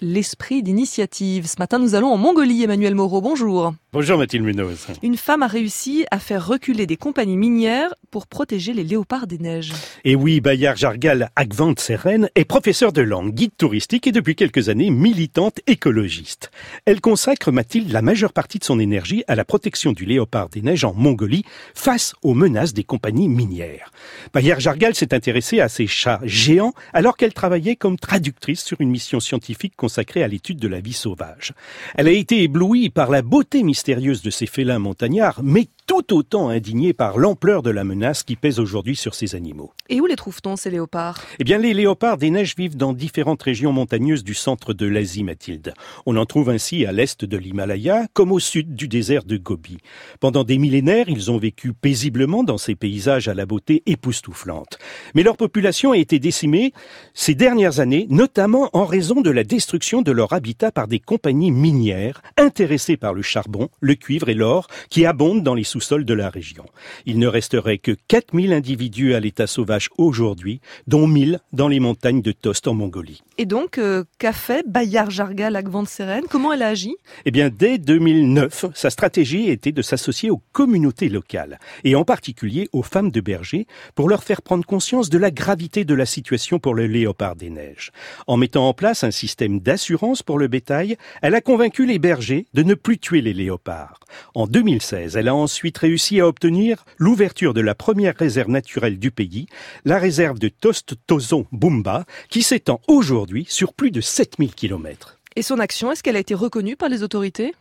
l'esprit d'initiative. Ce matin, nous allons en Mongolie. Emmanuel Moreau, bonjour. Bonjour Mathilde Munoz. Une femme a réussi à faire reculer des compagnies minières pour protéger les léopards des neiges. Et oui, Bayard Jargal Agvant Seren est professeur de langue, guide touristique et depuis quelques années militante écologiste. Elle consacre, Mathilde, la majeure partie de son énergie à la protection du léopard des neiges en Mongolie face aux menaces des compagnies minières. Bayard Jargal s'est intéressée à ces chats géants alors qu'elle travaillait comme traductrice sur une mission scientifique consacrée à l'étude de la vie sauvage. Elle a été éblouie par la beauté mystérieuse de ces félins montagnards, mais tout autant indignée par l'ampleur de la menace qui pèse aujourd'hui sur ces animaux. Et où les trouve-t-on, ces léopards? Eh bien, les léopards des neiges vivent dans différentes régions montagneuses du centre de l'Asie, Mathilde. On en trouve ainsi à l'est de l'Himalaya, comme au sud du désert de Gobi. Pendant des millénaires, ils ont vécu paisiblement dans ces paysages à la beauté époustouflante. Mais leur population a été décimée ces dernières années, notamment en raison de la destruction de leur habitat par des compagnies minières intéressées par le charbon, le cuivre et l'or qui abondent dans les sous-sol de la région. Il ne resterait que 4000 individus à l'état sauvage aujourd'hui, dont 1000 dans les montagnes de Tost en Mongolie. Et donc, euh, qu'a fait Bayar Jarga Lagvant Seren Comment elle a agi? Eh bien, dès 2009, sa stratégie était de s'associer aux communautés locales, et en particulier aux femmes de bergers, pour leur faire prendre conscience de la gravité de la situation pour le léopard des neiges. En mettant en place un système d'assurance pour le bétail, elle a convaincu les bergers de ne plus tuer les léopards. En 2016, elle a ensuite réussi à obtenir l'ouverture de la première réserve naturelle du pays, la réserve de Tost-Tozon-Bumba, qui s'étend aujourd'hui sur plus de 7000 kilomètres. Et son action, est-ce qu'elle a été reconnue par les autorités?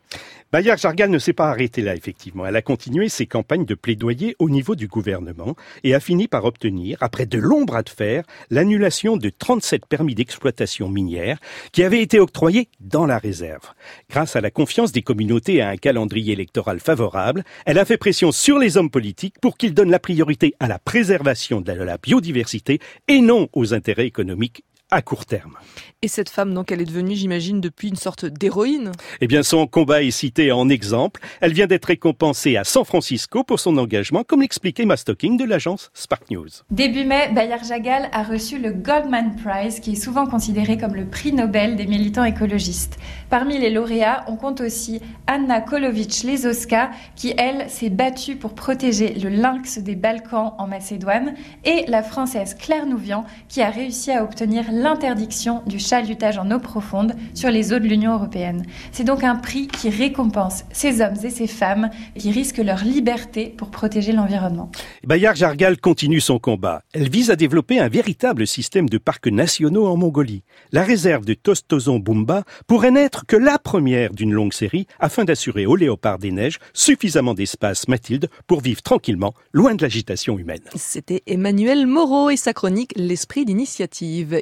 Bayard Jargal ne s'est pas arrêtée là, effectivement. Elle a continué ses campagnes de plaidoyer au niveau du gouvernement et a fini par obtenir, après de longs bras de fer, l'annulation de 37 permis d'exploitation minière qui avaient été octroyés dans la réserve. Grâce à la confiance des communautés et à un calendrier électoral favorable, elle a fait pression sur les hommes politiques pour qu'ils donnent la priorité à la préservation de la biodiversité et non aux intérêts économiques à court terme. Et cette femme, donc, elle est devenue, j'imagine, depuis une sorte d'héroïne Eh bien, son combat est cité en exemple. Elle vient d'être récompensée à San Francisco pour son engagement, comme l'expliquait Mastocking de l'agence Spark News. Début mai, Bayar Jagal a reçu le Goldman Prize, qui est souvent considéré comme le prix Nobel des militants écologistes. Parmi les lauréats, on compte aussi Anna Kolovitch-Lezoska, qui, elle, s'est battue pour protéger le lynx des Balkans en Macédoine, et la française Claire Nouvian, qui a réussi à obtenir l'interdiction du chalutage en eau profonde sur les eaux de l'Union européenne. C'est donc un prix qui récompense ces hommes et ces femmes qui risquent leur liberté pour protéger l'environnement. Bayard Jargal continue son combat. Elle vise à développer un véritable système de parcs nationaux en Mongolie. La réserve de Tostozon Bumba pourrait n'être que la première d'une longue série afin d'assurer aux léopards des neiges suffisamment d'espace, Mathilde, pour vivre tranquillement, loin de l'agitation humaine. C'était Emmanuel Moreau et sa chronique L'esprit d'initiative.